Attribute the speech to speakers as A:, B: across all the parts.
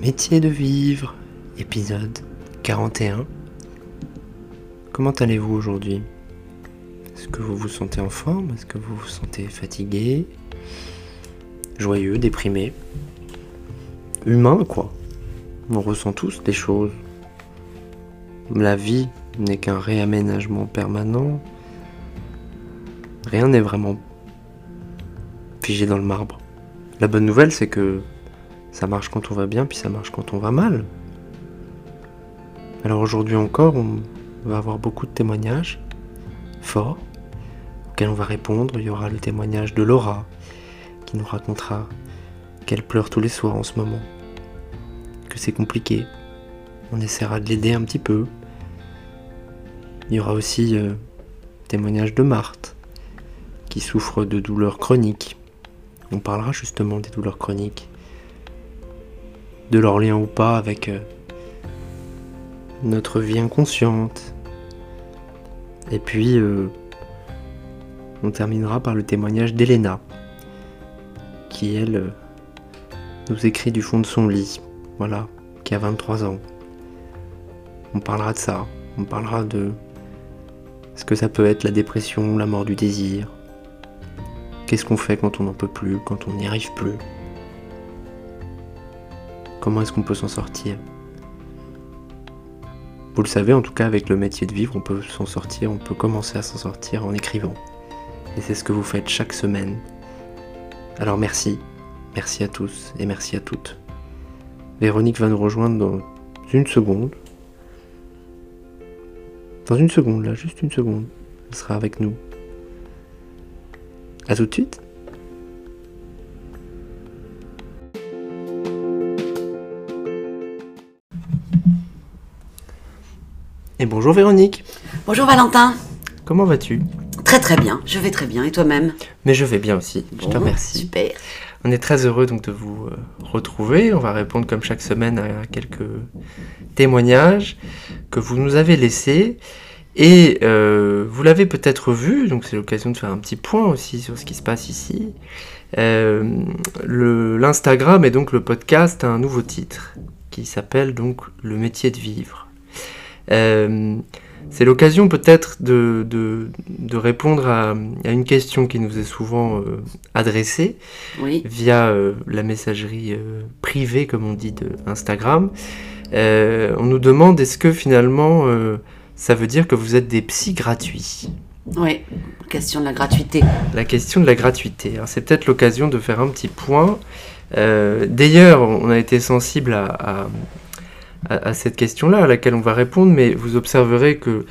A: Métier de vivre, épisode 41. Comment allez-vous aujourd'hui? Est-ce que vous vous sentez en forme? Est-ce que vous vous sentez fatigué? Joyeux, déprimé? Humain, quoi. On ressent tous des choses. La vie n'est qu'un réaménagement permanent. Rien n'est vraiment figé dans le marbre. La bonne nouvelle, c'est que ça marche quand on va bien, puis ça marche quand on va mal. Alors aujourd'hui encore, on va avoir beaucoup de témoignages forts auxquels on va répondre. Il y aura le témoignage de Laura qui nous racontera qu'elle pleure tous les soirs en ce moment, que c'est compliqué. On essaiera de l'aider un petit peu. Il y aura aussi euh, le témoignage de Marthe qui souffre de douleurs chroniques. On parlera justement des douleurs chroniques de leur lien ou pas avec euh, notre vie inconsciente. Et puis, euh, on terminera par le témoignage d'Elena, qui elle euh, nous écrit du fond de son lit, voilà, qui a 23 ans. On parlera de ça, on parlera de ce que ça peut être la dépression, la mort du désir. Qu'est-ce qu'on fait quand on n'en peut plus, quand on n'y arrive plus? Comment est-ce qu'on peut s'en sortir? Vous le savez, en tout cas, avec le métier de vivre, on peut s'en sortir, on peut commencer à s'en sortir en écrivant. Et c'est ce que vous faites chaque semaine. Alors merci, merci à tous et merci à toutes. Véronique va nous rejoindre dans une seconde. Dans une seconde, là, juste une seconde. Elle sera avec nous. À tout de suite. Et bonjour Véronique.
B: Bonjour Valentin.
A: Comment vas-tu?
B: Très très bien, je vais très bien. Et toi-même?
A: Mais je vais bien aussi, je te remercie.
B: Super.
A: On est très heureux donc de vous euh, retrouver. On va répondre comme chaque semaine à quelques témoignages que vous nous avez laissés. Et euh, vous l'avez peut-être vu, donc c'est l'occasion de faire un petit point aussi sur ce qui se passe ici. Euh, L'Instagram et donc le podcast a un nouveau titre qui s'appelle donc Le métier de vivre. Euh, c'est l'occasion peut-être de, de- de répondre à, à une question qui nous est souvent euh, adressée
B: Oui.
A: via euh, la messagerie euh, privée, comme on dit, de Instagram. On nous demande est-ce que finalement ça veut dire que vous êtes des psys gratuits?
B: Oui. Question de la gratuité.
A: La question de la gratuité. Alors, C'est peut-être l'occasion de faire un petit point. D'ailleurs, on a été sensible à, à- à- à cette question-là, à laquelle on va répondre, mais vous observerez que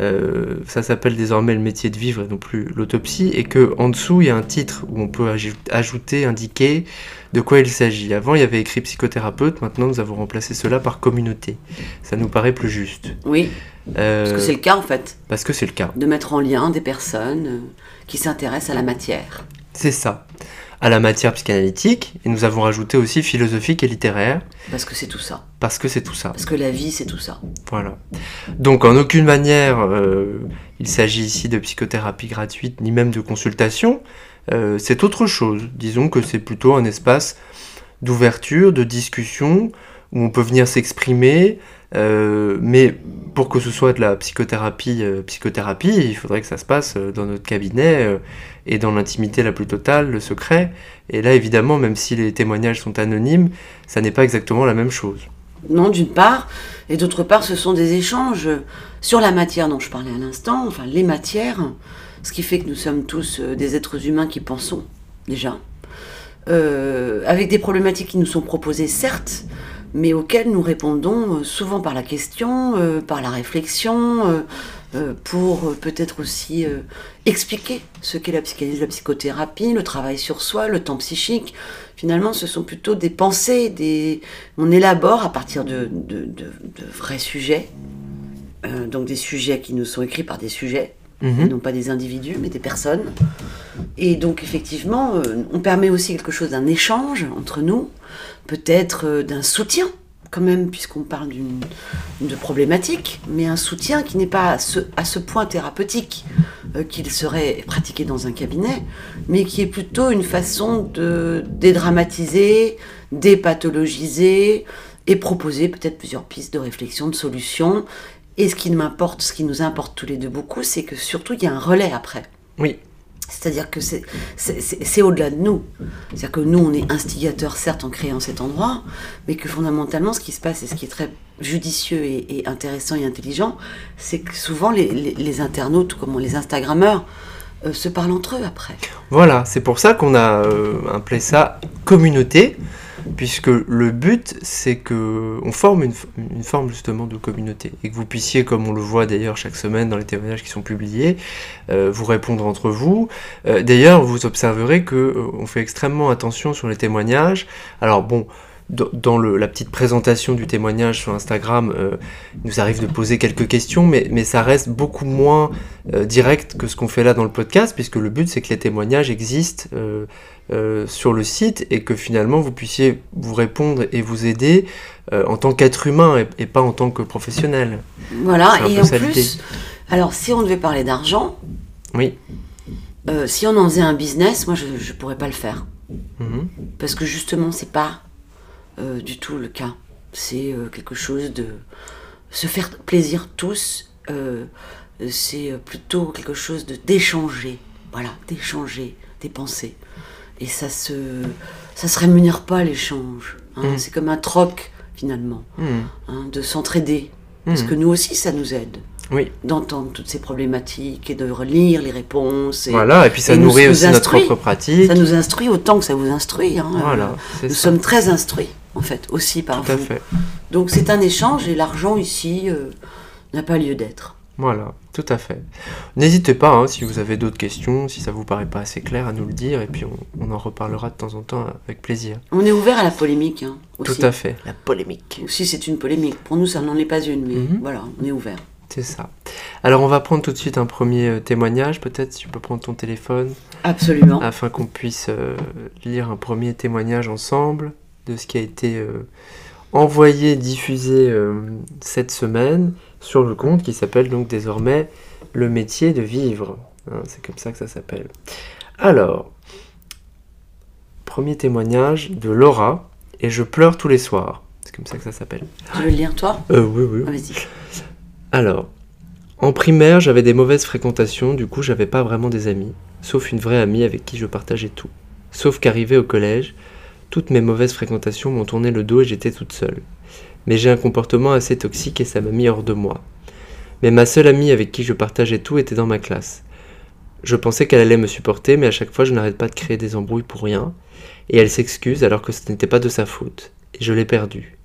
A: euh, ça s'appelle désormais le métier de vivre et non plus l'autopsie, et que en dessous il y a un titre où on peut aj- ajouter, indiquer de quoi il s'agit. Avant il y avait écrit psychothérapeute, maintenant nous avons remplacé cela par communauté. Ça nous paraît plus juste.
B: Oui.
A: Euh,
B: Parce que c'est le cas en fait,
A: parce que c'est le cas.
B: de mettre en lien des personnes euh, qui s'intéressent à la matière.
A: C'est ça. À la matière psychanalytique, et nous avons rajouté aussi philosophique et littéraire,
B: Parce que c'est tout ça.
A: parce que c'est tout ça.
B: Parce que la vie, c'est tout ça.
A: Voilà. Donc en aucune manière, euh, il s'agit ici de psychothérapie gratuite, ni même de consultation. Euh, c'est autre chose. Disons que c'est plutôt un espace d'ouverture, de discussion, où on peut venir s'exprimer. euh, mais pour que ce soit de la psychothérapie, euh, psychothérapie, il faudrait que ça se passe euh, dans notre cabinet et dans l'intimité la plus totale, le secret. Et là, évidemment, même si les témoignages sont anonymes, ça n'est pas exactement la même chose.
B: Non, d'une part. Et d'autre part, ce sont des échanges sur la matière dont je parlais à l'instant, enfin les matières, ce qui fait que nous sommes tous des êtres humains qui pensons, déjà. Avec des problématiques qui nous sont proposées, certes, mais auxquelles nous répondons euh, souvent par la question, euh, par la réflexion, euh, pour peut-être aussi expliquer ce qu'est la psychanalyse, la psychothérapie, le travail sur soi, le temps psychique. Finalement, ce sont plutôt des pensées, des... on élabore à partir de, de- de- de vrais sujets, donc des sujets qui nous sont écrits par des sujets,
A: Mhm.
B: non pas des individus, mais des personnes. Et donc effectivement, euh, on permet aussi quelque chose d'un échange entre nous, peut-être euh, d'un soutien quand même, puisqu'on parle d'une de problématique, mais un soutien qui n'est pas à ce, point thérapeutique euh, qu'il serait pratiqué dans un cabinet, mais qui est plutôt une façon de dédramatiser, dépathologiser, et proposer peut-être plusieurs pistes de réflexion, de solutions. Et ce qui ce qui nous importe tous les deux beaucoup, c'est que surtout il y a un relais après.
A: Oui.
B: C'est-à-dire que c'est- au-delà de nous. C'est-à-dire que nous, on est instigateurs, certes, en créant cet endroit, mais que fondamentalement, ce qui se passe et ce qui est très judicieux et, intéressant et intelligent, c'est que souvent les, les- les internautes, ou comment les Instagrammeurs, euh, se parlent entre eux après.
A: Voilà, c'est pour ça qu'on a euh, appelé ça communauté, puisque le but c'est que on forme une, forme justement de communauté et que vous puissiez, comme on le voit d'ailleurs chaque semaine dans les témoignages qui sont publiés, euh, vous répondre entre vous. Euh, d'ailleurs, vous observerez que euh, on fait extrêmement attention sur les témoignages. Alors bon. dans- la petite présentation du témoignage sur Instagram, il nous arrive de poser quelques questions, mais, ça reste beaucoup moins direct que ce qu'on fait là dans le podcast, puisque le but c'est que les témoignages existent euh, sur le site et que finalement vous puissiez vous répondre et vous aider euh, en tant qu'être humain et, et pas en tant que professionnel.
B: Voilà, et en plus, alors si on devait parler d'argent,
A: Oui.
B: euh, si on en faisait un business, moi je ne pourrais pas le faire.
A: Mhm.
B: Parce que justement, c'est pas du tout le cas. C'est quelque chose de se faire plaisir tous. c'est plutôt quelque chose de d'échanger. Voilà, d'échanger des pensées. Et ça se ça se rémunère pas l'échange. hein.
A: Mm.
B: C'est comme un troc finalement,
A: Mhm.
B: hein, de s'entraider. Parce
A: Mhm.
B: que nous aussi, ça nous aide
A: Oui.
B: d'entendre toutes ces problématiques et de relire les réponses. Et
A: Voilà, et puis ça
B: et
A: nourrit
B: nous
A: aussi notre propre pratique.
B: Ça nous instruit autant que ça vous instruit. hein.
A: Voilà,
B: Nous
A: ça.
B: sommes très instruits, en fait, aussi par
A: Tout à fait.
B: Donc c'est un échange et l'argent ici euh, n'a pas lieu d'être.
A: Voilà, tout à fait. N'hésitez pas, hein, si vous avez d'autres questions, si ça vous paraît pas assez clair, à nous le dire, et puis on, on en reparlera de temps en temps avec plaisir.
B: On est ouvert à la polémique hein, aussi.
A: Tout à fait. La polémique.
B: Aussi c'est une polémique. Pour nous, ça n'en est pas une, mais
A: Mhm.
B: voilà, on est ouvert.
A: C'est ça. Alors on va prendre tout de suite un premier euh, témoignage, peut-être si tu peux prendre ton téléphone,
B: Absolument.
A: afin qu'on puisse euh, lire un premier témoignage ensemble de ce qui a été euh, envoyé, diffusé euh, cette semaine sur le compte qui s'appelle donc désormais Le métier de vivre. Hein, C'est comme ça que ça s'appelle. Alors, premier témoignage de Laura, et je pleure tous les soirs. C'est comme ça que ça s'appelle.
B: Tu veux le lire toi?
A: Euh, oui, oui.
B: Ah, Vas-y.
A: Alors, en primaire, j'avais des mauvaises fréquentations, du coup, j'avais pas vraiment des amis, sauf une vraie amie avec qui je partageais tout. Sauf qu'arrivé au collège, toutes mes mauvaises fréquentations m'ont tourné le dos et j'étais toute seule. Mais j'ai un comportement assez toxique et ça m'a mis hors de moi. Mais ma seule amie avec qui je partageais tout était dans ma classe. Je pensais qu'elle allait me supporter, mais à chaque fois je n'arrête pas de créer des embrouilles pour rien, et elle s'excuse alors que ce n'était pas de sa faute, et je l'ai perdue.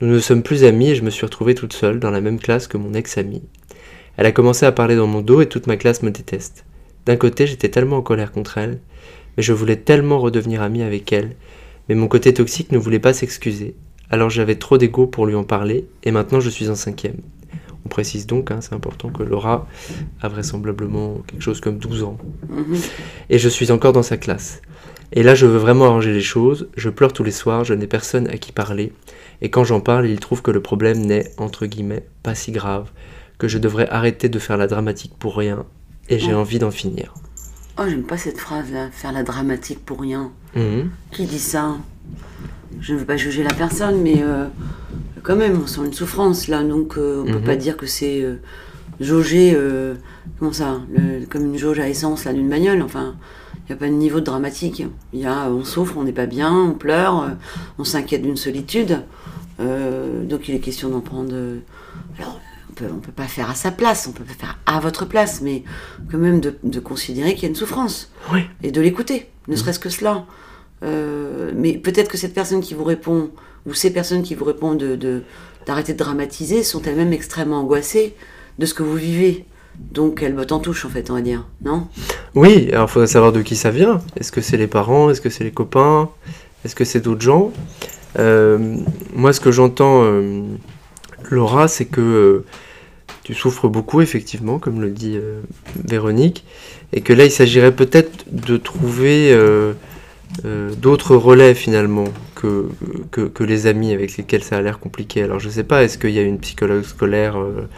A: Nous ne sommes plus amis et je me suis retrouvée toute seule dans la même classe que mon ex-amie. Elle a commencé à parler dans mon dos et toute ma classe me déteste. D'un côté, j'étais tellement en colère contre elle, mais je voulais tellement redevenir amie avec elle, mais mon côté toxique ne voulait pas s'excuser. Alors j'avais trop d'ego pour lui en parler, et maintenant je suis en cinquième. On précise donc, hein, c'est important, que Laura a vraisemblablement quelque chose comme 12 ans
B: Mhm.
A: et je suis encore dans sa classe. Et là, je veux vraiment arranger les choses, je pleure tous les soirs, je n'ai personne à qui parler, et quand j'en parle, il trouve que le problème n'est, entre guillemets, pas si grave, que je devrais arrêter de faire la dramatique pour rien, et j'ai envie d'en finir.
B: Oh, j'aime pas cette phrase-là, faire la dramatique pour rien.
A: Mhm.
B: Qui dit ça? Je ne veux pas juger la personne, mais euh, quand même, on sent une souffrance là, donc euh, on peut
A: Mhm.
B: pas dire que c'est euh, jauger, euh, comment ça, le- comme une jauge à essence là d'une bagnole. Enfin, il n'y a pas de niveau de dramatique. Il y a, on souffre, on n'est pas bien, on pleure, on s'inquiète d'une solitude. Donc il est question d'en prendre. alors, on peut, on peut pas faire à sa place, on peut pas faire à votre place, mais quand même de, de considérer qu'il y a une souffrance
A: Oui.
B: et de l'écouter, ne serait-ce que cela. Euh, mais peut-être que cette personne qui vous répond, ou ces personnes qui vous répondent de, de- d'arrêter de dramatiser, sont elles-mêmes extrêmement angoissées de ce que vous vivez. Donc elles bottent en touche, en fait, on va dire, non?
A: Oui, alors il faudrait savoir de qui ça vient. Est-ce que c'est les parents? Est-ce que c'est les copains? Est-ce que c'est d'autres gens? Euh, Moi, ce que j'entends, euh, Laura, c'est que tu souffres beaucoup, effectivement, comme le dit Véronique, et que là, il s'agirait peut-être de trouver euh, d'autres relais, finalement, que, que, que les amis avec lesquels ça a l'air compliqué. Alors je sais pas, est-ce qu'il y a une psychologue scolaire euh,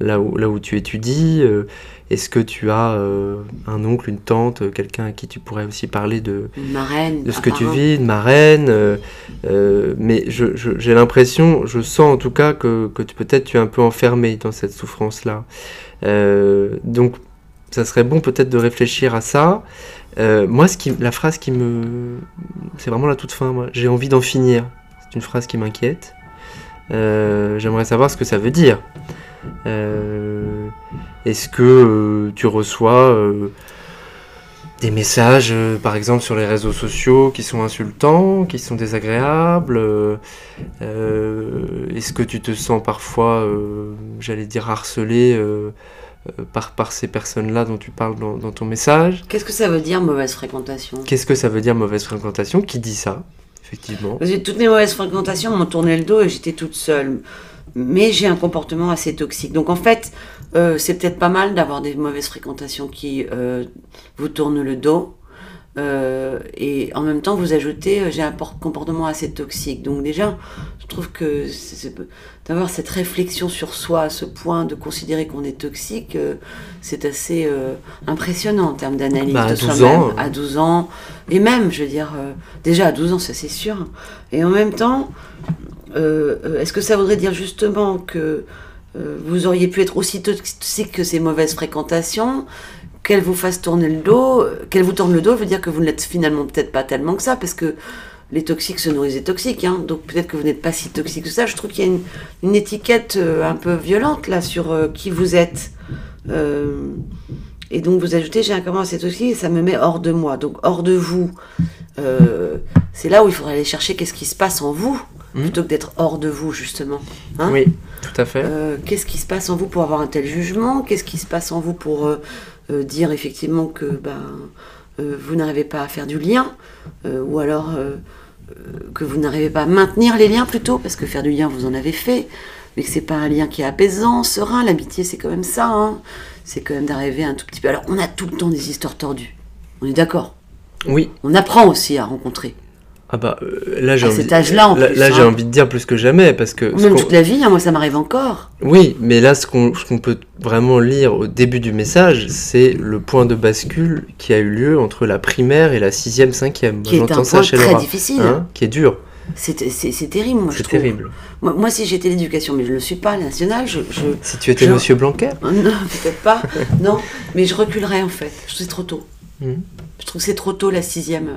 A: là, où, là où tu étudies euh, Est-ce que tu as un oncle, une tante, quelqu'un à qui tu pourrais aussi parler de,
B: marraine.
A: de ce que tu vis, de marraine Mais je- je- j'ai l'impression, je sens en tout cas que, que peut-être tu es un peu enfermé dans cette souffrance-là. Donc ça serait bon peut-être de réfléchir à ça. Euh, moi, ce qui, la phrase qui me... C'est vraiment la toute fin, moi. J'ai envie d'en finir. C'est une phrase qui m'inquiète. Euh, J'aimerais savoir ce que ça veut dire. Euh, Est-ce que tu reçois des messages, par exemple, sur les réseaux sociaux qui sont insultants, qui sont désagréables Est-ce que tu te sens parfois, j'allais dire, harcelé par, par ces personnes-là dont tu parles dans, dans ton message
B: Qu'est-ce que ça veut dire mauvaise fréquentation?
A: Qu'est-ce que ça veut dire mauvaise fréquentation? Qui dit ça Effectivement?
B: Parce que toutes mes mauvaises fréquentations m'ont tourné le dos et j'étais toute seule. Mais j'ai un comportement assez toxique. Donc en fait, euh, c'est peut-être pas mal d'avoir des mauvaises fréquentations qui euh, vous tournent le dos. Euh, et en même temps, vous ajoutez, euh, j'ai un por- comportement assez toxique. Donc déjà, je trouve que d'avoir cette réflexion sur soi à ce point de considérer qu'on est toxique, euh, c'est assez impressionnant en termes d'analyse
A: Bah, à
B: de
A: 12
B: soi-même.
A: ans,
B: À 12 ans, et même, je veux dire, déjà à 12 ans, ça c'est sûr. Et en même temps, est-ce que ça voudrait dire justement que vous auriez pu être aussi toxique que ces mauvaises fréquentations? Qu'elles vous fassent tourner le dos, euh, qu'elles vous tournent le dos, veut dire que vous ne l'êtes finalement peut-être pas tellement que ça, parce que les toxiques se nourrissent des toxiques, hein, donc peut-être que vous n'êtes pas si toxique que ça. Je trouve qu'il y a une, une étiquette euh, un peu violente là sur euh, qui vous êtes. Euh, et donc vous ajoutez j'ai un comportement assez toxique et ça me met hors de moi, donc hors de vous. Euh, c'est là où il faudrait aller chercher qu'est-ce qui se passe en vous,
A: Mhm.
B: plutôt que d'être hors de vous justement. Hein
A: oui, tout à fait.
B: qu'est-ce qui se passe en vous pour avoir un tel jugement? Qu'est-ce qui se passe en vous pour euh, dire effectivement que ben, euh, vous n'arrivez pas à faire du lien Euh, Ou alors que vous n'arrivez pas à maintenir les liens plutôt Parce que faire du lien, vous en avez fait. Mais que c'est pas un lien qui est apaisant, serein. L'amitié, c'est quand même ça. hein. C'est quand même d'arriver un tout petit peu. Alors, on a tout le temps des histoires tordues. On est d'accord?
A: Oui.
B: On apprend aussi à rencontrer.
A: Ah bah euh, là j'ai
B: À
A: envie.
B: cet âge-là, en
A: là,
B: plus,
A: là,
B: hein.
A: j'ai envie de dire plus que jamais parce que. ce
B: Même
A: qu'on-
B: toute la vie, hein, moi ça m'arrive encore.
A: Oui, mais là, ce qu'on ce qu'on peut vraiment lire au début du message, c'est le point de bascule qui a eu lieu entre la primaire et la sixième, cinquième.
B: Qui est un
A: J'entends ça
B: point
A: chez
B: très
A: Laura.
B: difficile.
A: Hein, qui est dur.
B: C'est c'est- c'est terrible, moi je
A: C'est
B: trouve.
A: terrible.
B: Moi, moi, si j'étais l'éducation, mais je ne le suis pas, la nationale, je. je...
A: Si tu étais
B: Je-
A: Monsieur Blanquer,
B: Non, peut-être pas. non, mais je reculerais en fait. Je c'est trop tôt. Je trouve que c'est trop tôt la sixième. euh,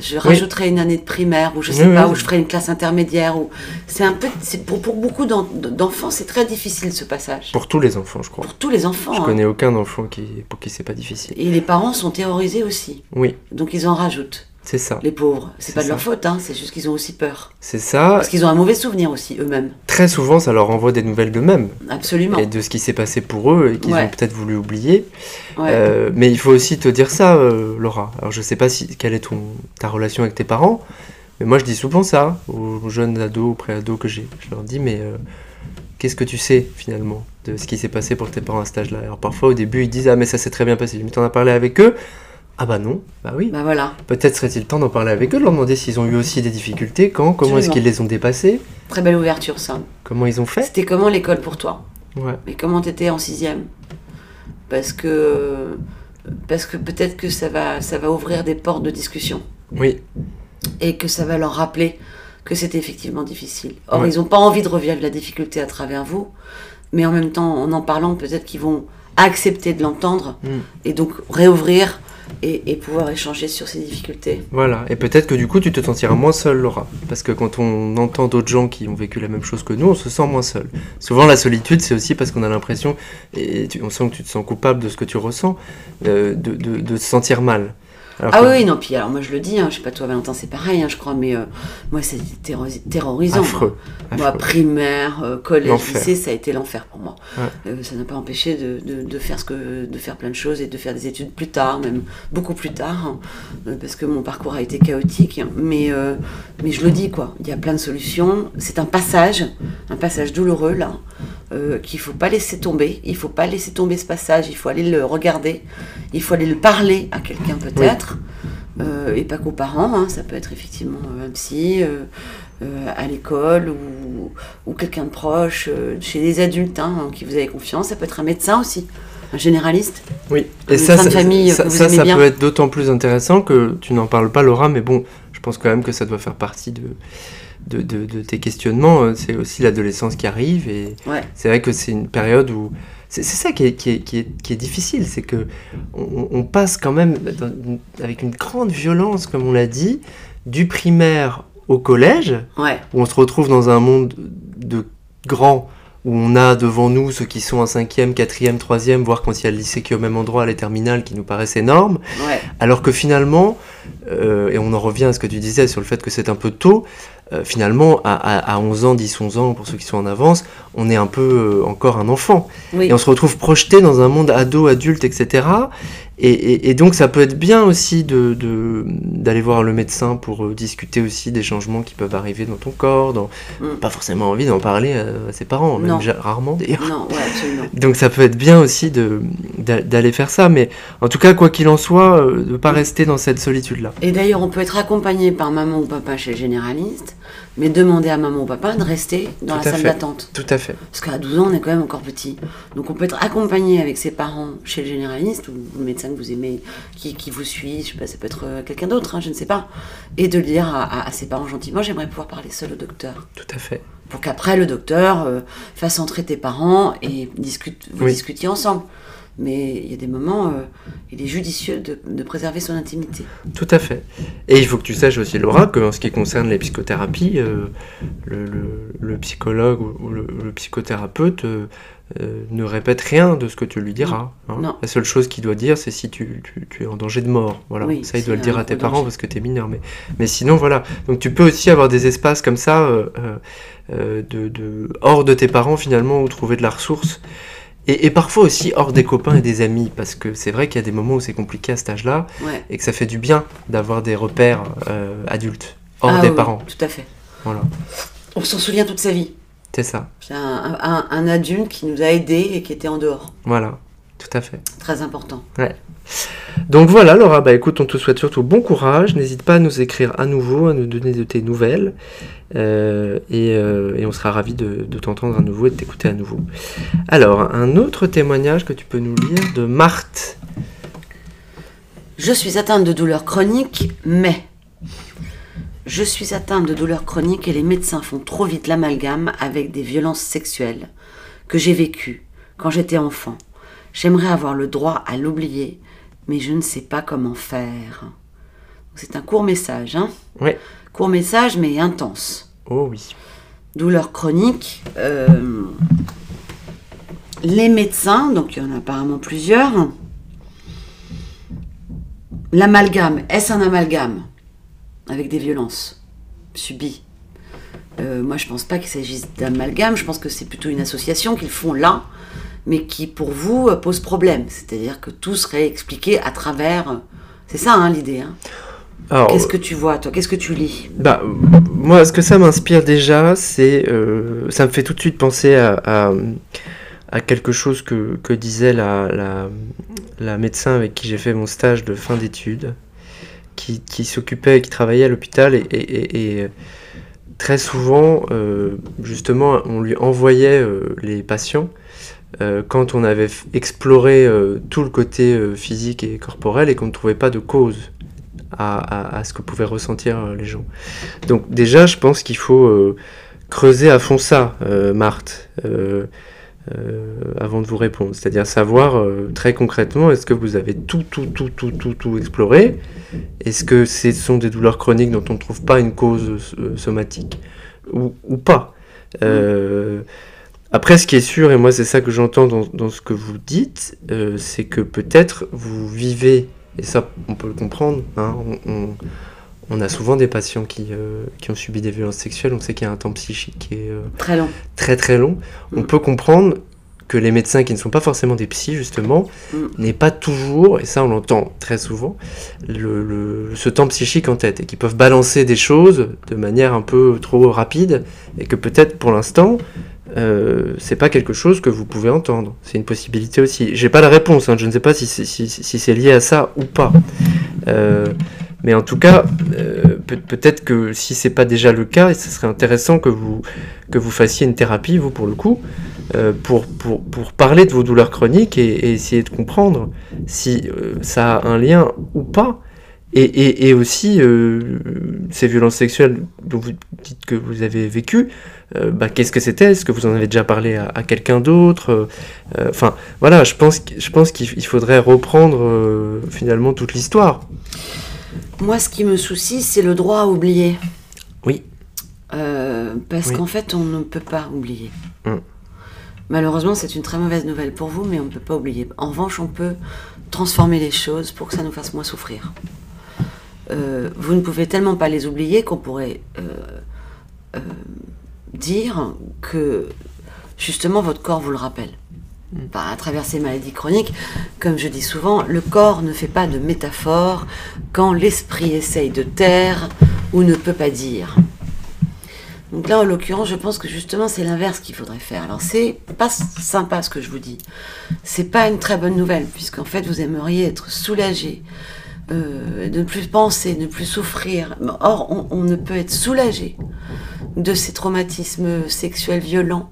B: Je rajouterais une année de primaire, ou je sais
A: Oui,
B: pas,
A: oui.
B: ou je ferais une classe intermédiaire. Ou... C'est un peu. c'est Pour, pour beaucoup d'en- d'enfants, c'est très difficile ce passage.
A: pour tous les enfants, je crois.
B: Pour tous les enfants.
A: Je
B: hein.
A: connais aucun enfant qui, pour qui c'est pas difficile.
B: Et les parents sont terrorisés aussi.
A: Oui,
B: Donc ils en rajoutent.
A: C'est ça.
B: Les pauvres. C'est pas de
A: ça.
B: leur faute, hein, c'est juste qu'ils ont aussi peur.
A: C'est ça.
B: Parce qu'ils ont un mauvais souvenir aussi, eux-mêmes.
A: Très souvent, ça leur envoie des nouvelles d'eux-mêmes
B: Absolument.
A: et de ce qui s'est passé pour eux et qu'ils
B: Ouais.
A: ont peut-être voulu oublier.
B: Ouais.
A: Euh, mais il faut aussi te dire ça, euh, Laura. Alors je sais pas si quelle est ton ta relation avec tes parents, mais moi je dis souvent ça aux, aux jeunes ados, aux pré-ados que j'ai. Je leur dis mais euh, qu'est-ce que tu sais finalement de ce qui s'est passé pour tes parents à cet âge-là? Alors parfois au début ils disent ah mais ça s'est très bien passé. Mais t'en as parlé avec eux? Ah bah non, bah oui.
B: Bah voilà.
A: Peut-être serait-il temps d'en parler avec eux, de leur demander s'ils ont eu aussi des difficultés, quand, comment est-ce qu'ils les ont dépassées,
B: Très belle ouverture, ça.
A: comment ils ont fait.
B: C'était comment l'école pour toi?
A: Ouais.
B: Mais comment t'étais en sixième? Parce que parce que peut-être que ça va ça va ouvrir des portes de discussion
A: Oui,
B: et que ça va leur rappeler que c'était effectivement difficile. Or
A: Ouais.
B: ils n'ont pas envie de revivre la difficulté à travers vous, mais en même temps en en parlant peut-être qu'ils vont accepter de l'entendre
A: Mm.
B: et donc réouvrir et, pouvoir échanger sur ces difficultés.
A: Voilà, et peut-être que du coup tu te sentiras moins seul, Laura. Parce que quand on entend d'autres gens qui ont vécu la même chose que nous, on se sent moins seul. Souvent la solitude, c'est aussi parce qu'on a l'impression, et tu- on sent que tu te sens coupable de ce que tu ressens, euh, de, de- se sentir mal. Alors
B: Ah
A: que-
B: oui, non, puis alors moi je le dis, hein, je sais pas toi Valentin, c'est pareil, hein, je crois, mais euh, moi c'était terrori- terrorisant.
A: Affreux.
B: Moi,
A: affreux.
B: primaire, euh, collège, lycée, ça a été l'enfer pour moi.
A: Ouais.
B: Euh, ça n'a pas empêché de, de- de faire ce que, de faire plein de choses et de faire des études plus tard, même beaucoup plus tard, hein, parce que mon parcours a été chaotique. hein, mais, mais je le dis quoi, il y a plein de solutions. C'est un passage, un passage douloureux là, euh, qu'il faut pas laisser tomber. Il faut pas laisser tomber ce passage. Il faut aller le regarder. Il faut aller le parler à quelqu'un peut-être. euh, et pas qu'aux parents, hein, ça peut être effectivement un psy, euh, à l'école ou, ou quelqu'un de proche, chez des adultes hein, en qui vous avez confiance, ça peut être un médecin aussi, un généraliste.
A: Oui, et ça,
B: famille
A: ça, ça, ça peut être d'autant plus intéressant que tu n'en parles pas, Laura, mais bon, je pense quand même que ça doit faire partie de, de, de- de tes questionnements. Euh, C'est aussi l'adolescence qui arrive, et
B: Ouais.
A: c'est vrai que c'est une période où. C'est ça qui est, qui est, qui est, qui est difficile, c'est que on, on passe quand même une- avec une grande violence, comme on l'a dit, du primaire au collège,
B: Ouais,
A: où on se retrouve dans un monde de grands, où on a devant nous ceux qui sont en cinquième, quatrième, troisième, voire quand il y a le lycée qui est au même endroit, les terminales, qui nous paraissent énormes,
B: ouais,
A: alors que finalement, euh, et on en revient à ce que tu disais sur le fait que c'est un peu tôt, euh, finalement, à, à- à 11 ans, 10, 11 ans, pour ceux qui sont en avance, on est un peu euh, encore un enfant.
B: oui.
A: Et on se retrouve projeté dans un monde ado, adulte, etc. Et, et- et donc ça peut être bien aussi de, de- d'aller voir le médecin pour euh, discuter aussi des changements qui peuvent arriver dans ton corps. Dans...
B: Mm.
A: Pas forcément envie d'en parler à ses parents, même
B: Non.
A: rarement d'ailleurs.
B: Non, ouais, absolument.
A: Donc ça peut être bien aussi d'aller faire ça. Mais en tout cas, quoi qu'il en soit, euh, de ne pas rester dans cette solitude-là.
B: Et d'ailleurs, on peut être accompagné par maman ou papa chez le généraliste, mais demander à maman ou papa de rester dans
A: Tout
B: la salle d'attente.
A: Tout à fait.
B: Parce qu'à 12 ans, on est quand même encore petit. Donc on peut être accompagné avec ses parents chez le généraliste ou le médecin que vous aimez, qui, qui vous suit, je sais pas, ça peut être euh, quelqu'un d'autre, hein, je ne sais pas. Et de dire à, à- à ses parents gentiment, j'aimerais pouvoir parler seul au docteur.
A: Tout à fait.
B: Pour qu'après le docteur euh, fasse entrer tes parents et discute, vous
A: Oui.
B: discutiez ensemble. Mais il y a des moments, euh, il est judicieux de, de préserver son intimité.
A: Tout à fait. Et il faut que tu saches aussi, Laura, que en ce qui concerne les psychothérapies, euh, le, le- le psychologue ou, le, le psychothérapeute euh, euh, ne répète rien de ce que tu lui diras. hein.
B: Non.
A: La seule chose qu'il doit dire, c'est si tu, tu- tu es en danger de mort. Voilà.
B: Oui,
A: ça, il doit le dire à tes parents
B: danger.
A: parce que tu es mineur. Mais, mais sinon, voilà. Donc tu peux aussi avoir des espaces comme ça, de, de- hors de tes parents finalement, où trouver de la ressource. Et, et parfois aussi hors des copains et des amis, parce que c'est vrai qu'il y a des moments où c'est compliqué à cet âge-là,
B: Ouais.
A: et que ça fait du bien d'avoir des repères euh, adultes, hors
B: Ah
A: des
B: oui,
A: parents.
B: Tout à fait.
A: Voilà,
B: On s'en souvient toute sa vie.
A: c'est ça.
B: C'est un, un- un adulte qui nous a aidés et qui était en dehors.
A: Voilà, tout à fait.
B: Très important.
A: Donc voilà, Laura, bah écoute, on te souhaite surtout bon courage. N'hésite pas à nous écrire à nouveau, à nous donner de tes nouvelles. Euh, et, euh, et on sera ravis de, de t'entendre à nouveau et de t'écouter à nouveau. Alors, un autre témoignage que tu peux nous lire de Marthe.
B: Je suis atteinte de douleurs chroniques, mais je suis atteinte de douleurs chroniques et les médecins font trop vite l'amalgame avec des violences sexuelles que j'ai vécues quand j'étais enfant. J'aimerais avoir le droit à l'oublier, mais je ne sais pas comment faire. C'est un court message, hein
A: Ouais.
B: Court message, mais intense.
A: Oh oui.
B: douleurs chroniques, euh, les médecins, donc il y en a apparemment plusieurs, l'amalgame, est-ce un amalgame avec des violences subies? Euh, Moi je pense pas qu'il s'agisse d'amalgame, je pense que c'est plutôt une association qu'ils font là, mais qui pour vous euh, pose problème, c'est-à-dire que tout serait expliqué à travers... C'est ça hein, l'idée. hein. Qu'est-ce que tu vois toi? Qu'est-ce que tu lis?
A: Bah, euh, moi, ce que ça m'inspire déjà, c'est. euh, ça me fait tout de suite penser à, à, à quelque chose que, que disait la, la, la médecin avec qui j'ai fait mon stage de fin d'études, qui, qui s'occupait, qui travaillait à l'hôpital, et, et- et- et, euh, très souvent, euh, justement, on lui envoyait euh, les patients. Euh, quand on avait exploré euh, tout le côté euh, physique et corporel et qu'on ne trouvait pas de cause à, ce que pouvaient ressentir les gens. Donc déjà, je pense qu'il faut creuser à fond ça, Marthe, avant de vous répondre. C'est-à-dire savoir très concrètement, est-ce que vous avez tout, tout, tout, tout, tout, tout exploré? Est-ce que ce sont des douleurs chroniques dont on ne trouve pas une cause somatique? Ou, pas? Euh, Après, ce qui est sûr, et moi c'est ça que j'entends dans, dans ce que vous dites, euh, c'est que peut-être vous vivez, et ça on peut le comprendre, hein, on, on- on a souvent des patients qui, euh, qui ont subi des violences sexuelles, on sait qu'il y a un temps psychique qui est euh,
B: Très long.
A: très très long. On
B: Mm.
A: peut comprendre que les médecins qui ne sont pas forcément des psys, justement,
B: Mm.
A: n'aient pas toujours, et ça on l'entend très souvent, le, le- ce temps psychique en tête, et qui peuvent balancer des choses de manière un peu trop rapide, et que peut-être pour l'instant, euh, c'est pas quelque chose que vous pouvez entendre. C'est une possibilité aussi. J'ai pas la réponse, hein, je ne sais pas si c'est lié à ça ou pas. Euh, Mais en tout cas, euh, peut-être que si c'est pas déjà le cas, ce serait intéressant que vous, que vous fassiez une thérapie, vous pour le coup, euh, pour, pour, pour, parler de vos douleurs chroniques et, essayer de comprendre si ça a un lien ou pas. Et, et, et aussi, ces violences sexuelles dont vous dites que vous avez vécues, bah, qu'est-ce que c'était? Est-ce que vous en avez déjà parlé à, à quelqu'un d'autre? Enfin, voilà, je pense, je pense qu'il faudrait reprendre finalement toute l'histoire.
B: Moi, ce qui me soucie, c'est le droit à oublier.
A: Oui.
B: Euh, parce qu'en fait, on ne peut pas oublier. Hum. Malheureusement, c'est une très mauvaise nouvelle pour vous, mais on ne peut pas oublier. En revanche, on peut transformer les choses pour que ça nous fasse moins souffrir. Euh, vous ne pouvez tellement pas les oublier qu'on pourrait euh, dire que justement votre corps vous le rappelle à travers ces maladies chroniques, comme je dis souvent, le corps ne fait pas de métaphore quand l'esprit essaye de taire ou ne peut pas dire. Donc là, en l'occurrence, je pense que justement, c'est l'inverse qu'il faudrait faire. Alors, c'est pas sympa ce que je vous dis. C'est pas une très bonne nouvelle, puisqu'en fait, vous aimeriez être soulagé, euh, ne plus penser, ne plus souffrir. Or, on ne peut être soulagé de ces traumatismes sexuels violents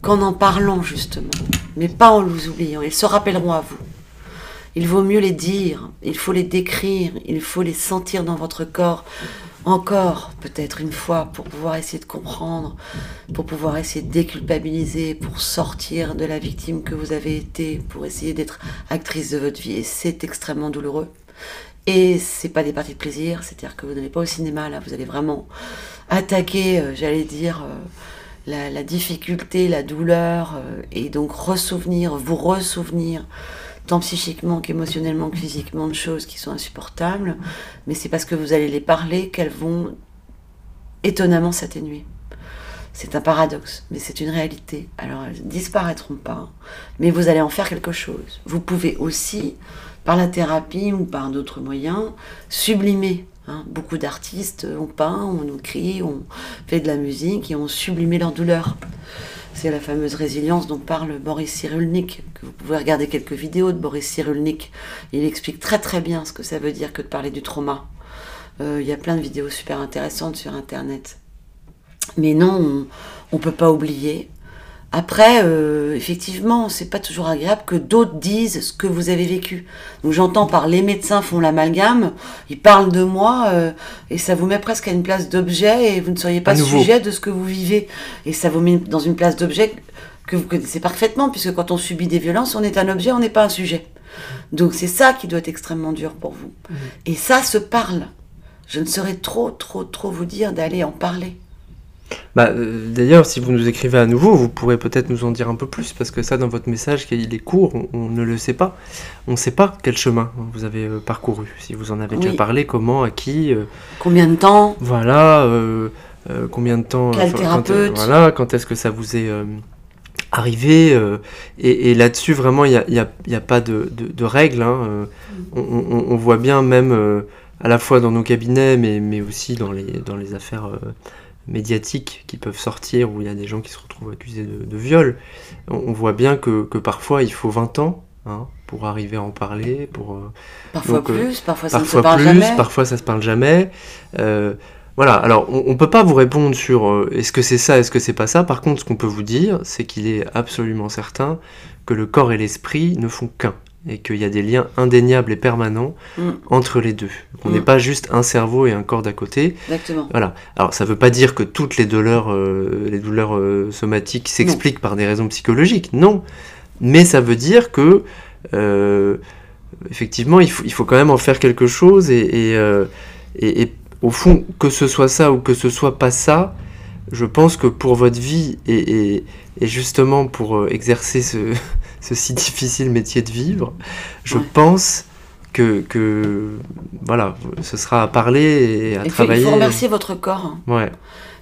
B: qu'en en parlant justement, mais pas en les oubliant. Ils se rappelleront à vous. Il vaut mieux les dire, il faut les décrire, il faut les sentir dans votre corps encore peut-être une fois pour pouvoir essayer de comprendre, pour pouvoir essayer de déculpabiliser, pour sortir de la victime que vous avez été, pour essayer d'être actrice de votre vie. Et c'est extrêmement douloureux. Et c'est pas des parties de plaisir, c'est-à-dire que vous n'allez pas au cinéma là, vous allez vraiment attaquer, euh, j'allais dire. Euh, la, difficulté, la douleur, euh, et donc ressouvenir, vous ressouvenir, tant psychiquement qu'émotionnellement que physiquement, de choses qui sont insupportables, mais c'est parce que vous allez les parler qu'elles vont étonnamment s'atténuer. C'est un paradoxe, mais c'est une réalité. Alors elles disparaîtront pas, mais vous allez en faire quelque chose. Vous pouvez aussi, par la thérapie ou par d'autres moyens, sublimer Hein, beaucoup d'artistes ont peint, ont écrit, ont fait de la musique et ont sublimé leur douleur. C'est la fameuse résilience dont parle Boris Cyrulnik, que vous pouvez regarder quelques vidéos de Boris Cyrulnik. Il explique très très bien ce que ça veut dire que de parler du trauma. Euh, il y a plein de vidéos super intéressantes sur Internet. Mais non, on ne peut pas oublier. Après, euh, effectivement, c'est pas toujours agréable que d'autres disent ce que vous avez vécu. Donc j'entends par les médecins font l'amalgame, ils parlent de moi euh, et ça vous met presque à une place d'objet et vous ne seriez pas sujet de ce que vous vivez. Et ça vous met dans une place d'objet que vous connaissez parfaitement puisque quand on subit des violences, on est un objet, on n'est pas un sujet. Donc c'est ça qui doit être extrêmement dur pour vous. Mmh. Et ça se parle. Je ne saurais trop, trop, trop vous dire d'aller en parler.
A: Bah, euh, D'ailleurs, si vous nous écrivez à nouveau, vous pourrez peut-être nous en dire un peu plus, parce que ça, dans votre message, il est court, on, ne le sait pas. On ne sait pas quel chemin vous avez euh, parcouru, si vous en avez déjà parlé, comment, à qui. Euh,
B: combien de temps?
A: Voilà, combien de temps.
B: Quel thérapeute?
A: quand, Voilà, quand est-ce que ça vous est arrivé Et, là-dessus, vraiment, il n'y a, y a, y a, pas de, de, règles. Hein, on, on, on, voit bien, même à la fois dans nos cabinets, mais, mais aussi dans les, dans les affaires médiatiques qui peuvent sortir, où il y a des gens qui se retrouvent accusés de, viol, on, voit bien que, parfois il faut 20 ans hein, pour arriver à en parler. Pour,
B: euh, parfois euh, plus, parfois ça ne se parle jamais.
A: Parfois ça se parle jamais. Euh, voilà, alors on ne peut pas vous répondre sur est-ce que c'est ça, est-ce que c'est pas ça. Par contre, ce qu'on peut vous dire, c'est qu'il est absolument certain que le corps et l'esprit ne font qu'un et qu'il y a des liens indéniables et permanents mm. entre les deux. On n'est mm. pas juste un cerveau et un corps d'à côté.
B: Exactement.
A: Voilà. Alors ça ne veut pas dire que toutes les douleurs, euh, les douleurs euh, somatiques s'expliquent par des raisons psychologiques. Non. Mais ça veut dire que euh, effectivement il faut, il faut quand même en faire quelque chose et, et, et, au fond que ce soit ça ou que ce soit pas ça, je pense que pour votre vie et, et justement pour exercer ce ce si difficile métier de vivre, je pense que, que, voilà, ce sera à parler et à travailler. Il
B: faut remercier votre corps.
A: Hein. Ouais.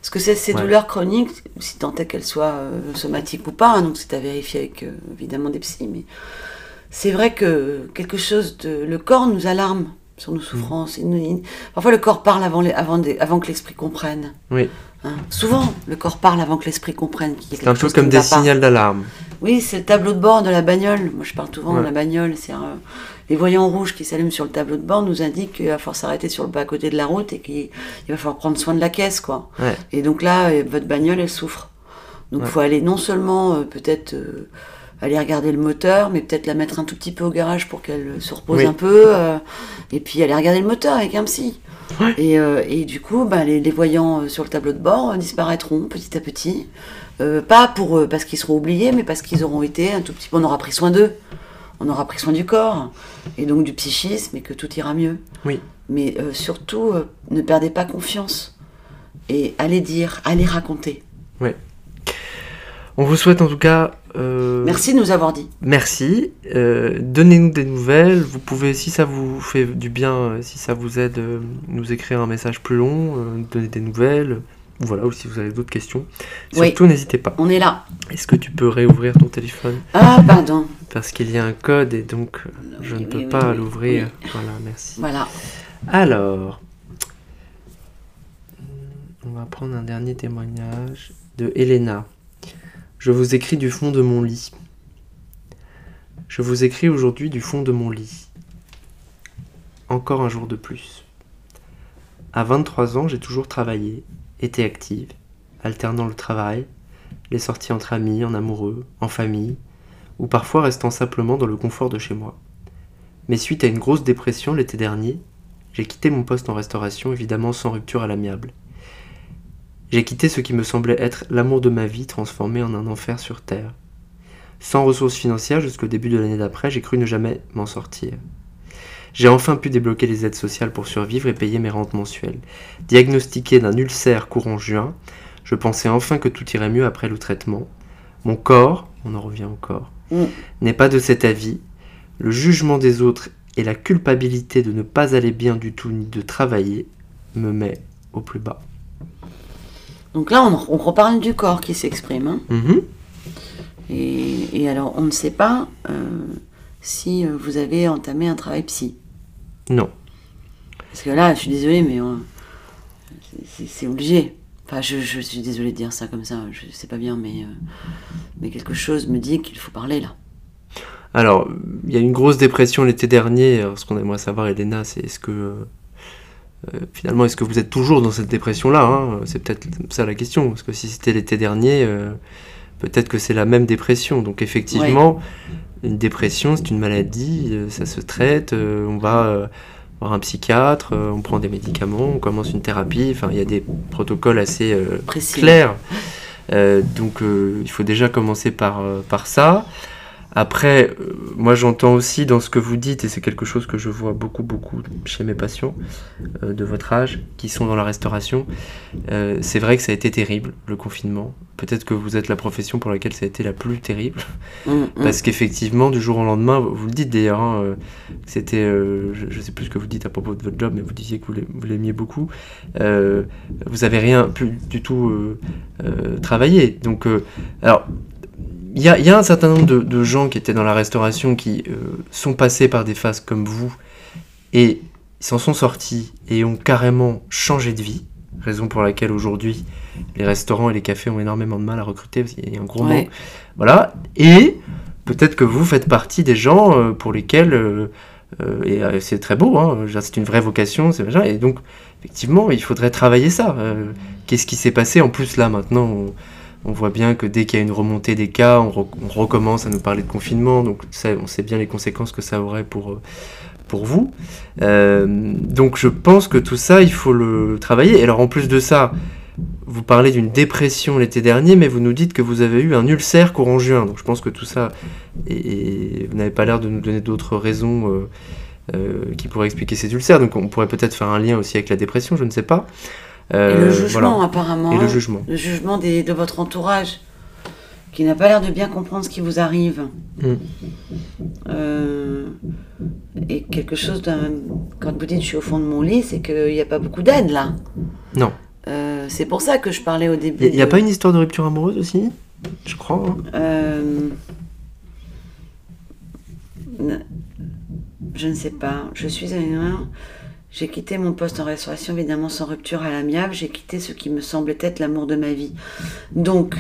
B: Parce que ces douleurs chroniques, si tant est qu'elles soient euh, somatiques ou pas, hein, donc c'est à vérifier avec euh, évidemment des psys, mais c'est vrai que quelque chose de. Le corps nous alarme sur nos souffrances. parfois le corps parle avant, avant, avant que l'esprit comprenne.
A: Oui.
B: Hein. Souvent, le corps parle avant que l'esprit comprenne.
A: C'est un peu comme des signaux d'alarme.
B: Oui, c'est le tableau de bord de la bagnole. Moi, je parle souvent de
A: Ouais.
B: la bagnole. C'est un- les voyants rouges qui s'allument sur le tableau de bord nous indiquent qu'il va falloir s'arrêter sur le bas côté de la route et qu'il il va falloir prendre soin de la caisse, quoi.
A: Ouais.
B: Et donc là, euh, votre bagnole, elle souffre. Donc il
A: Ouais.
B: faut aller non seulement euh, peut-être euh, aller regarder le moteur, mais peut-être la mettre un tout petit peu au garage pour qu'elle euh, se repose
A: Oui.
B: un peu, euh, et puis aller regarder le moteur avec un psy.
A: Ouais.
B: Et, euh, et du coup, bah, les, les voyants euh, sur le tableau de bord euh, disparaîtront petit à petit. Euh, pas pour euh, parce qu'ils seront oubliés, mais parce qu'ils auront été un tout petit peu. On aura pris soin d'eux. On aura pris soin du corps et donc du psychisme et que tout ira mieux.
A: Oui.
B: Mais surtout, ne perdez pas confiance et allez dire, allez raconter.
A: On vous souhaite en tout cas. euh,
B: Merci de nous avoir dit.
A: Merci. Euh, Donnez-nous des nouvelles. Vous pouvez, si ça vous fait du bien, euh, si ça vous aide, nous écrire un message plus long, donner des nouvelles. Voilà, ou si vous avez d'autres questions.
B: Oui.
A: Surtout, n'hésitez pas.
B: On est là.
A: Est-ce que tu peux réouvrir ton téléphone?
B: Ah, pardon.
A: Parce qu'il y a un code et donc je
B: Oui,
A: ne peux pas l'ouvrir. Voilà, merci.
B: Voilà.
A: Alors, on va prendre un dernier témoignage de Elena. Je vous écris du fond de mon lit. Je vous écris aujourd'hui du fond de mon lit. Encore un jour de plus. À 23 ans, j'ai toujours travaillé, été active, alternant le travail, les sorties entre amis, en amoureux, en famille, ou parfois restant simplement dans le confort de chez moi. Mais suite à une grosse dépression l'été dernier, j'ai quitté mon poste en restauration, évidemment sans rupture à l'amiable. J'ai quitté ce qui me semblait être l'amour de ma vie transformé en un enfer sur Terre. Sans ressources financières jusqu'au début de l'année d'après, j'ai cru ne jamais m'en sortir. J'ai enfin pu débloquer les aides sociales pour survivre et payer mes rentes mensuelles. Diagnostiqué d'un ulcère courant juin, je pensais enfin que tout irait mieux après le traitement. Mon corps, on en revient corps,
B: Mm.
A: n'est pas de cet avis. Le jugement des autres et la culpabilité de ne pas aller bien du tout ni de travailler me met au plus bas.
B: Donc là, on, on reparle du corps qui s'exprime. hein.
A: Mhm.
B: Et, et alors, on ne sait pas euh, si euh, vous avez entamé un travail psy.
A: Non.
B: Parce que là, je suis désolée, mais euh, c'est- obligé. Enfin, je, je suis désolée de dire ça comme ça, je sais pas bien, mais, euh, mais quelque chose me dit qu'il faut parler là.
A: Alors, il y a eu une grosse dépression l'été dernier. Alors, ce qu'on aimerait savoir, Elena, c'est est-ce que. Euh, finalement, est-ce que vous êtes toujours dans cette dépression-là hein? C'est peut-être ça la question. Parce que si c'était l'été dernier, euh, peut-être que c'est la même dépression. Donc, effectivement, une dépression, c'est une maladie, euh, ça se traite. euh, on va voir un psychiatre, on prend des médicaments, on commence une thérapie. Enfin, il y a des protocoles assez.
B: Précis.
A: clair. Euh, donc il faut déjà commencer par, par ça. Après, euh, moi j'entends aussi dans ce que vous dites, et c'est quelque chose que je vois beaucoup, beaucoup chez mes patients euh, de votre âge qui sont dans la restauration, euh, c'est vrai que ça a été terrible, le confinement. Peut-être que vous êtes la profession pour laquelle ça a été la plus terrible.
B: Mm, mm.
A: Parce qu'effectivement, du jour au lendemain, vous le dites d'ailleurs, hein, euh, c'était, je, je sais plus ce que vous dites à propos de votre job, mais vous disiez que vous l'ai- vous l'aimiez beaucoup. Vous avez rien pu du tout travailler. Donc, alors, y a, il y a un certain nombre de, de gens qui étaient dans la restauration qui euh, sont passés par des phases comme vous et ils s'en sont sortis et ont carrément changé de vie. Raison pour laquelle aujourd'hui les restaurants et les cafés ont énormément de mal à recruter parce qu'il y a un gros
B: Ouais.
A: manque. Voilà. Et peut-être que vous faites partie des gens euh, pour lesquels euh, et c'est très beau, hein, c'est une vraie vocation, c'est et donc effectivement il faudrait travailler ça. Qu'est-ce qui s'est passé? En plus là maintenant on, voit bien que dès qu'il y a une remontée des cas, on, re- on recommence à nous parler de confinement, donc on sait bien les conséquences que ça aurait pour, euh, vous. Euh, donc je pense que tout ça il faut le travailler. Et alors en plus de ça, vous parlez d'une dépression l'été dernier, mais vous nous dites que vous avez eu un ulcère courant juin. Donc je pense que tout ça, et, vous n'avez pas l'air de nous donner d'autres raisons euh, qui pourraient expliquer ces ulcères. Donc on pourrait peut-être faire un lien aussi avec la dépression, je ne sais pas.
B: Et
A: Euh,
B: le jugement,
A: voilà.
B: apparemment.
A: Et le jugement.
B: Le jugement des- de votre entourage, qui n'a pas l'air de bien comprendre ce qui vous arrive.
A: Mm.
B: Euh, et quelque chose d'un. Quand vous dites je suis au fond de mon lit, c'est qu'il n'y a pas beaucoup d'aide là.
A: Non.
B: Euh, c'est pour ça que je parlais au début.
A: Il n'y a,
B: de-
A: pas une histoire de rupture amoureuse aussi Je crois. hein.
B: Euh, Je ne sais pas. Je suis un. J'ai quitté mon poste en restauration, évidemment sans rupture à l'amiable. J'ai quitté ce qui me semblait être l'amour de ma vie. Donc,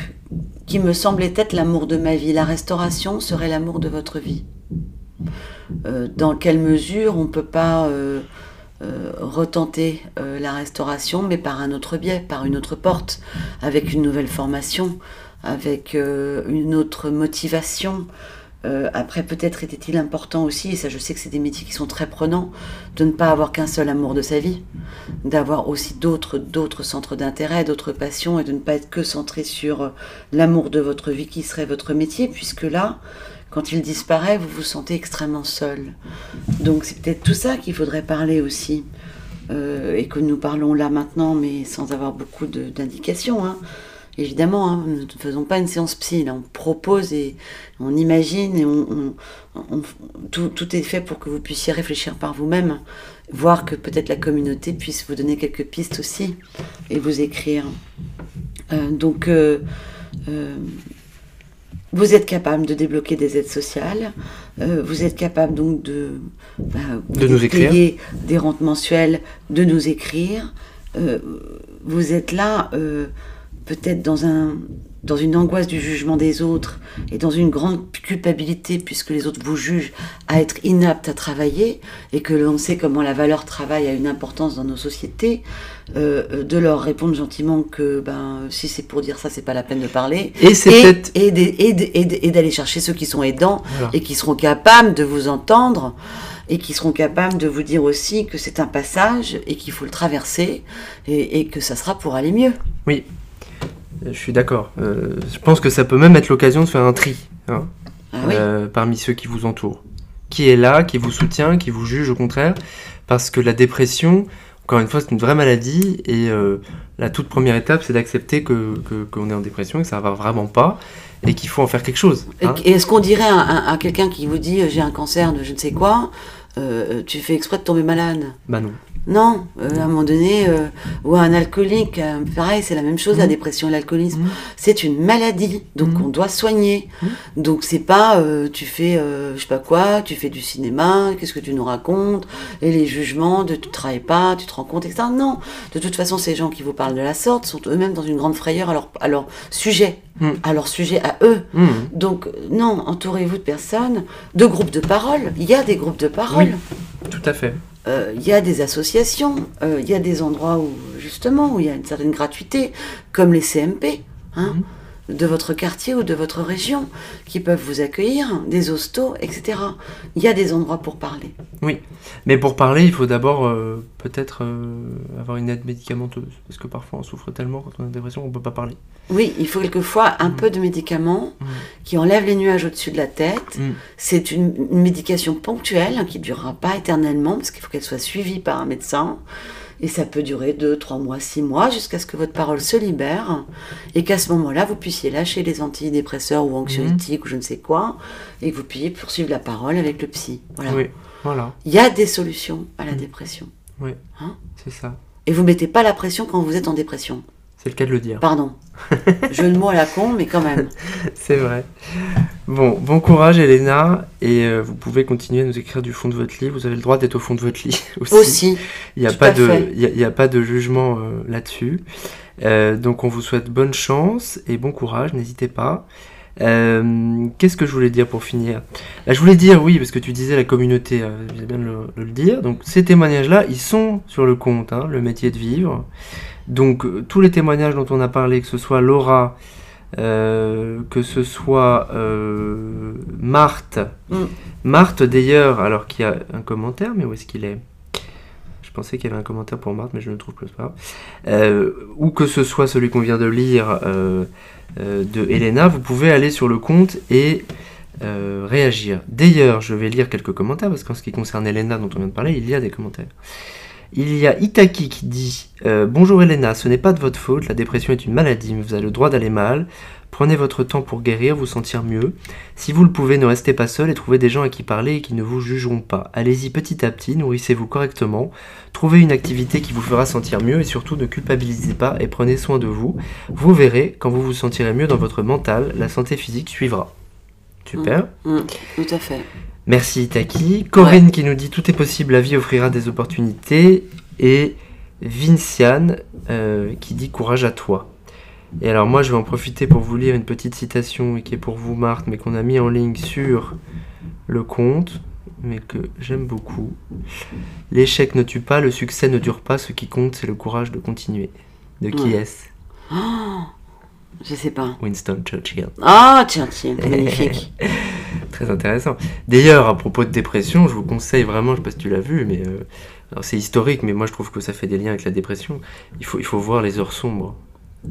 B: qui me semblait être l'amour de ma vie. La restauration serait l'amour de votre vie. Euh, dans quelle mesure on ne peut pas euh, euh, retenter la restauration, mais par un autre biais, par une autre porte, avec une nouvelle formation, avec une autre motivation. Euh, après, peut-être était-il important aussi, et ça je sais que c'est des métiers qui sont très prenants, de ne pas avoir qu'un seul amour de sa vie, d'avoir aussi d'autres, centres d'intérêt, d'autres passions, et de ne pas être que centré sur euh, l'amour de votre vie qui serait votre métier, puisque là, quand il disparaît, vous vous sentez extrêmement seul. Donc c'est peut-être tout ça qu'il faudrait parler aussi, euh, et que nous parlons là maintenant, mais sans avoir beaucoup d'indications. hein. Évidemment, hein, nous ne faisons pas une séance psy, là, on propose et on imagine et on, on- on- tout, tout est fait pour que vous puissiez réfléchir par vous-même, voir que peut-être la communauté puisse vous donner quelques pistes aussi et vous écrire. Euh, donc, euh, euh, vous êtes capable de débloquer des aides sociales, euh, vous êtes capable donc de, bah,
A: De nous écrire.
B: payer des rentes mensuelles, de nous écrire. Euh, vous êtes là euh, peut-être dans, un, dans une angoisse du jugement des autres et dans une grande culpabilité puisque les autres vous jugent à être inapte à travailler et que l'on sait comment la valeur travail a une importance dans nos sociétés, euh, euh, de leur répondre gentiment que ben, si c'est pour dire ça, c'est pas la peine de parler.
A: Et c'est
B: d'aller chercher ceux qui sont aidants
A: Voilà.
B: et qui seront capables de vous entendre et qui seront capables de vous dire aussi que c'est un passage et qu'il faut le traverser et, et que ça sera pour aller mieux.
A: Oui, je suis d'accord. Euh, je pense que ça peut même être l'occasion de faire un tri hein,
B: Ah oui.
A: euh, parmi ceux qui vous entourent. Qui est là, qui vous soutient, qui vous juge au contraire. Parce que la dépression, encore une fois, c'est une vraie maladie. Et euh, la toute première étape, c'est d'accepter que, que- qu'on est en dépression et que ça va vraiment pas. Et qu'il faut en faire quelque chose.
B: Et-
A: hein.
B: Et est-ce qu'on dirait à, à- à quelqu'un qui vous dit j'ai un cancer de je ne sais quoi, euh, tu fais exprès de tomber malade
A: Bah non.
B: Non, euh, à un moment donné, euh, ou un alcoolique, euh, pareil, c'est la même chose, la
A: Mhm.
B: dépression et l'alcoolisme.
A: Mhm.
B: C'est une maladie, donc
A: Mhm.
B: on doit soigner. Donc c'est pas, tu fais, je sais pas quoi, tu fais du cinéma, qu'est-ce que tu nous racontes, et les jugements de tu travailles pas, tu te rends compte, etc. Non, de toute façon, ces gens qui vous parlent de la sorte sont eux-mêmes dans une grande frayeur à leur, à leur sujet, à leur sujet à eux. Donc non, entourez-vous de personnes, de groupes de parole. Il y a des groupes de parole.
A: Oui. Tout à fait.
B: Euh, il y a des associations, euh, il y a des endroits où, justement, où il y a une certaine gratuité, comme les CMP, hein, de votre quartier ou de votre région, qui peuvent vous accueillir, des hostos, etc. Il y a des endroits pour parler.
A: Mais pour parler, il faut d'abord euh, peut-être euh, avoir une aide médicamenteuse. Parce que parfois on souffre tellement quand on a une dépression qu'on peut pas parler.
B: Oui, il faut quelquefois un
A: Mhm.
B: peu de médicaments
A: Mhm.
B: qui enlèvent les nuages au-dessus de la tête.
A: Mhm.
B: C'est une, une médication ponctuelle hein, qui ne durera pas éternellement, parce qu'il faut qu'elle soit suivie par un médecin. Et ça peut durer 2, 3 mois, 6 mois, jusqu'à ce que votre parole se libère. Et qu'à ce moment-là, vous puissiez lâcher les antidépresseurs ou anxiolytiques ou je ne sais quoi. Et que vous puissiez poursuivre la parole avec le psy. Voilà.
A: Oui, voilà,
B: Il y a des solutions à la
A: Mhm.
B: dépression.
A: c'est ça.
B: Et vous mettez pas la pression quand vous êtes en dépression.
A: C'est le cas de le dire.
B: Pardon. Jeu de mots à la con, mais quand même.
A: C'est vrai. Bon, bon courage Elena, et euh, vous pouvez continuer à nous écrire du fond de votre lit. Vous avez le droit d'être au fond de votre lit aussi.
B: Aussi.
A: Il n'y a, pas de-
B: fait.
A: il y a, il y a pas de jugement euh, là-dessus. Euh, donc on vous souhaite bonne chance et bon courage, n'hésitez pas. Qu'est-ce que je voulais dire pour finir? Bah, Je voulais dire, oui, parce que tu disais la communauté, bien de le, de le dire. Donc ces témoignages-là, ils sont sur le compte, hein, le métier de vivre. Donc euh, tous les témoignages dont on a parlé, que ce soit Laura, euh, que ce soit euh, Marthe,
B: Mm.
A: Marthe d'ailleurs, alors qu'il y a un commentaire, mais où est-ce qu'il est, Je pensais qu'il y avait un commentaire pour Marthe, mais je ne le trouve plus, pas. Euh, ou que ce soit celui qu'on vient de lire de Elena, vous pouvez aller sur le compte et réagir. D'ailleurs, je vais lire quelques commentaires, parce qu'en ce qui concerne Elena dont on vient de parler, il y a des commentaires. Il y a Itaki qui dit euh, Bonjour Elena, ce n'est pas de votre faute, la dépression est une maladie, mais vous avez le droit d'aller mal. Prenez votre temps pour guérir, vous sentir mieux. Si vous le pouvez, ne restez pas seul et trouvez des gens à qui parler et qui ne vous jugeront pas. Allez-y petit à petit, nourrissez-vous correctement, trouvez une activité qui vous fera sentir mieux et surtout ne culpabilisez pas et prenez soin de vous. Vous verrez, quand vous vous sentirez mieux dans votre mental, la santé physique suivra. Super.
B: Mm, tout à fait.
A: Merci Taki. Corinne qui nous dit tout est possible, la vie offrira des opportunités. Et Vinciane euh, qui dit courage à toi. Et alors moi je vais en profiter pour vous lire une petite citation qui est pour vous Marthe, mais qu'on a mis en ligne sur le compte, mais que j'aime beaucoup. L'échec ne tue pas, le succès ne dure pas, ce qui compte c'est le courage de continuer. De qui
B: Ouais.
A: est-ce?
B: Oh, je sais pas.
A: Winston Churchill.
B: Ah, tiens, tiens, magnifique.
A: Très intéressant. D'ailleurs, à propos de dépression, je vous conseille vraiment, je sais pas si tu l'as vu, mais euh, c'est historique, mais moi je trouve que ça fait des liens avec la dépression. Il faut, il faut voir Les Heures Sombres,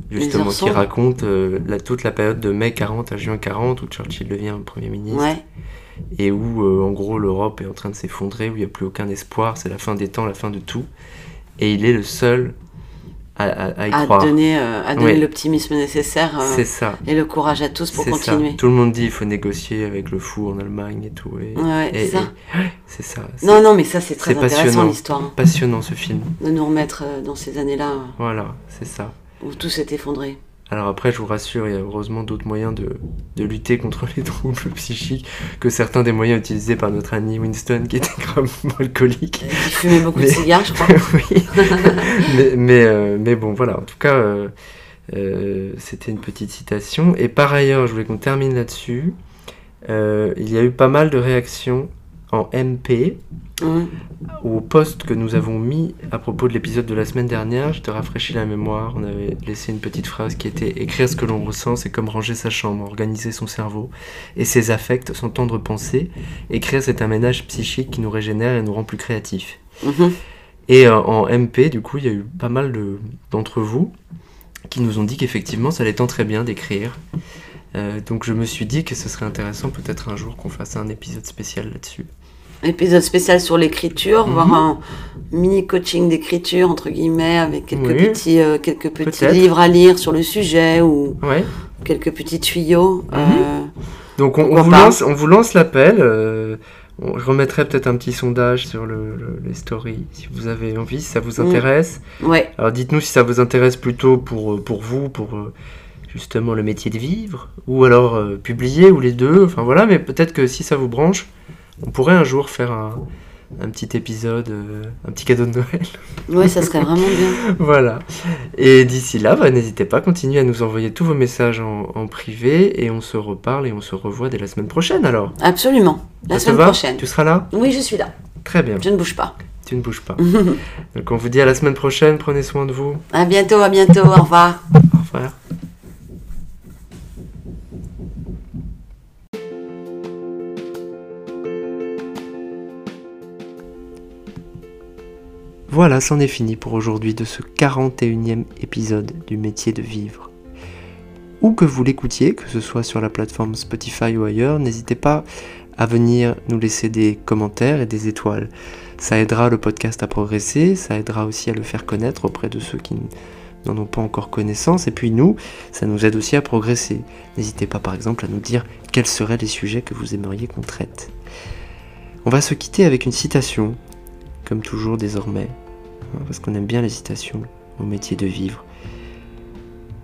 A: justement,
B: Heures
A: qui
B: Sombres
A: raconte euh, la, toute la période de mai 40 à juin 40 où Churchill devient Premier ministre
B: Ouais.
A: et où euh, en gros l'Europe est en train de s'effondrer, où il n'y a plus aucun espoir, c'est la fin des temps, la fin de tout. Et il est le seul à, à- à y
B: À
A: croire.
B: donner, euh, à donner l'optimisme nécessaire euh,
A: ça.
B: et le courage à tous pour
A: ça.
B: continuer.
A: Tout le monde dit il faut négocier avec le fou en Allemagne et tout. Et,
B: Ouais, ouais,
A: et-
B: c'est ça.
A: et- ça.
B: Non, non, mais ça, c'est très intéressant l'histoire. hein,
A: passionnant ce film.
B: De nous remettre euh, dans ces années-là
A: Voilà, c'est ça.
B: où tout s'est effondré.
A: Alors après, je vous rassure, il y a heureusement d'autres moyens de, de lutter contre les troubles psychiques que certains des moyens utilisés par notre ami Winston qui était gravement alcoolique.
B: Il fumait beaucoup
A: Mais-
B: de cigares, je crois.
A: oui. mais, mais, euh, mais bon, voilà. En tout cas, euh, euh, c'était une petite citation. Et par ailleurs, je voulais qu'on termine là-dessus. Euh, il y a eu pas mal de réactions en MP Au post que nous avons mis à propos de l'épisode de la semaine dernière. Je te rafraîchis la mémoire. On avait laissé une petite phrase qui était Écrire ce que l'on ressent, c'est comme ranger sa chambre, organiser son cerveau et ses affects, son tendre pensée. Écrire, c'est un ménage psychique qui nous régénère et nous rend plus créatifs.
B: mhm.
A: Et euh, en MP, du coup, il y a eu pas mal de- d'entre vous qui nous ont dit qu'effectivement, ça les tend très bien d'écrire. Euh, donc je me suis dit que ce serait intéressant peut-être un jour qu'on fasse un épisode spécial là-dessus.
B: Épisode spécial sur l'écriture,
A: Mhm.
B: voire un mini coaching d'écriture, entre guillemets, avec quelques
A: Oui.
B: petits, euh, quelques petits livres à lire sur le sujet ou
A: Ouais.
B: quelques petits tuyaux.
A: Mhm.
B: euh,
A: Donc on, vous, lance, on vous lance l'appel. euh, je remettrai peut-être un petit sondage sur le- le- les stories si vous avez envie, si ça vous
B: Mhm.
A: intéresse.
B: ouais,
A: Alors dites-nous si ça vous intéresse plutôt pour, pour vous, pour justement le métier de vivre, ou alors publier, ou les deux. Enfin voilà, mais peut-être que si ça vous branche, on pourrait un jour faire un, un petit épisode, euh, un petit cadeau de Noël.
B: ouais, ça serait vraiment bien.
A: voilà. Et d'ici là, bah, n'hésitez pas, continuez à nous envoyer tous vos messages en, en privé, et on se reparle et on se revoit dès la semaine prochaine alors.
B: Absolument. La
A: Ça te
B: semaine
A: va
B: prochaine.
A: Tu seras là
B: Oui, je suis là.
A: Très bien,
B: Je ne bouge pas.
A: tu ne bouges pas. Donc on vous dit à la semaine prochaine, prenez soin de vous.
B: à bientôt, à bientôt. Au revoir.
A: Au revoir. Voilà, c'en est fini pour aujourd'hui de ce 41e épisode du métier de vivre. Où que vous l'écoutiez, que ce soit sur la plateforme Spotify ou ailleurs, n'hésitez pas à venir nous laisser des commentaires et des étoiles. Ça aidera le podcast à progresser, ça aidera aussi à le faire connaître auprès de ceux qui n'en ont pas encore connaissance, et puis nous, ça nous aide aussi à progresser. N'hésitez pas par exemple à nous dire quels seraient les sujets que vous aimeriez qu'on traite. On va se quitter avec une citation, comme toujours désormais, hein, parce qu'on aime bien les citations au métier de vivre.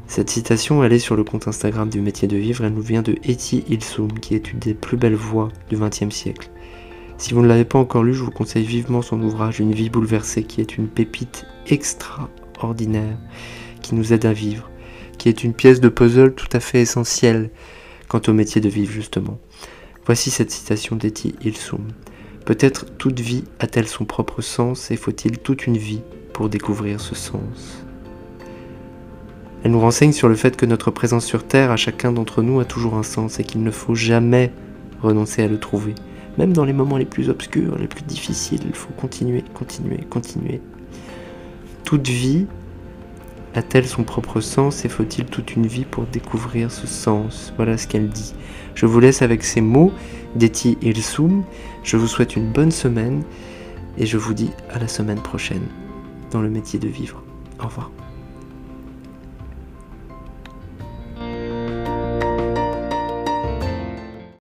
A: Cette citation, elle est sur le compte Instagram du métier de vivre, elle nous vient de Etty Ilsoum, qui est une des plus belles voix du XXe siècle. Si vous ne l'avez pas encore lu, je vous conseille vivement son ouvrage Une vie bouleversée, qui est une pépite extraordinaire, qui nous aide à vivre, qui est une pièce de puzzle tout à fait essentielle quant au métier de vivre justement. Voici cette citation d'Etty Ilsoum. Peut-être toute vie a-t-elle son propre sens et faut-il toute une vie pour découvrir ce sens? Elle nous renseigne sur le fait que notre présence sur Terre à chacun d'entre nous a toujours un sens et qu'il ne faut jamais renoncer à le trouver. Même dans les moments les plus obscurs, les plus difficiles, il faut continuer, continuer, continuer. Toute vie a-t-elle son propre sens et faut-il toute une vie pour découvrir ce sens? Voilà ce qu'elle dit. Je vous laisse avec ces mots d'Etty Ilsoum. Je vous souhaite une bonne semaine et je vous dis à la semaine prochaine dans le métier de vivre. Au revoir.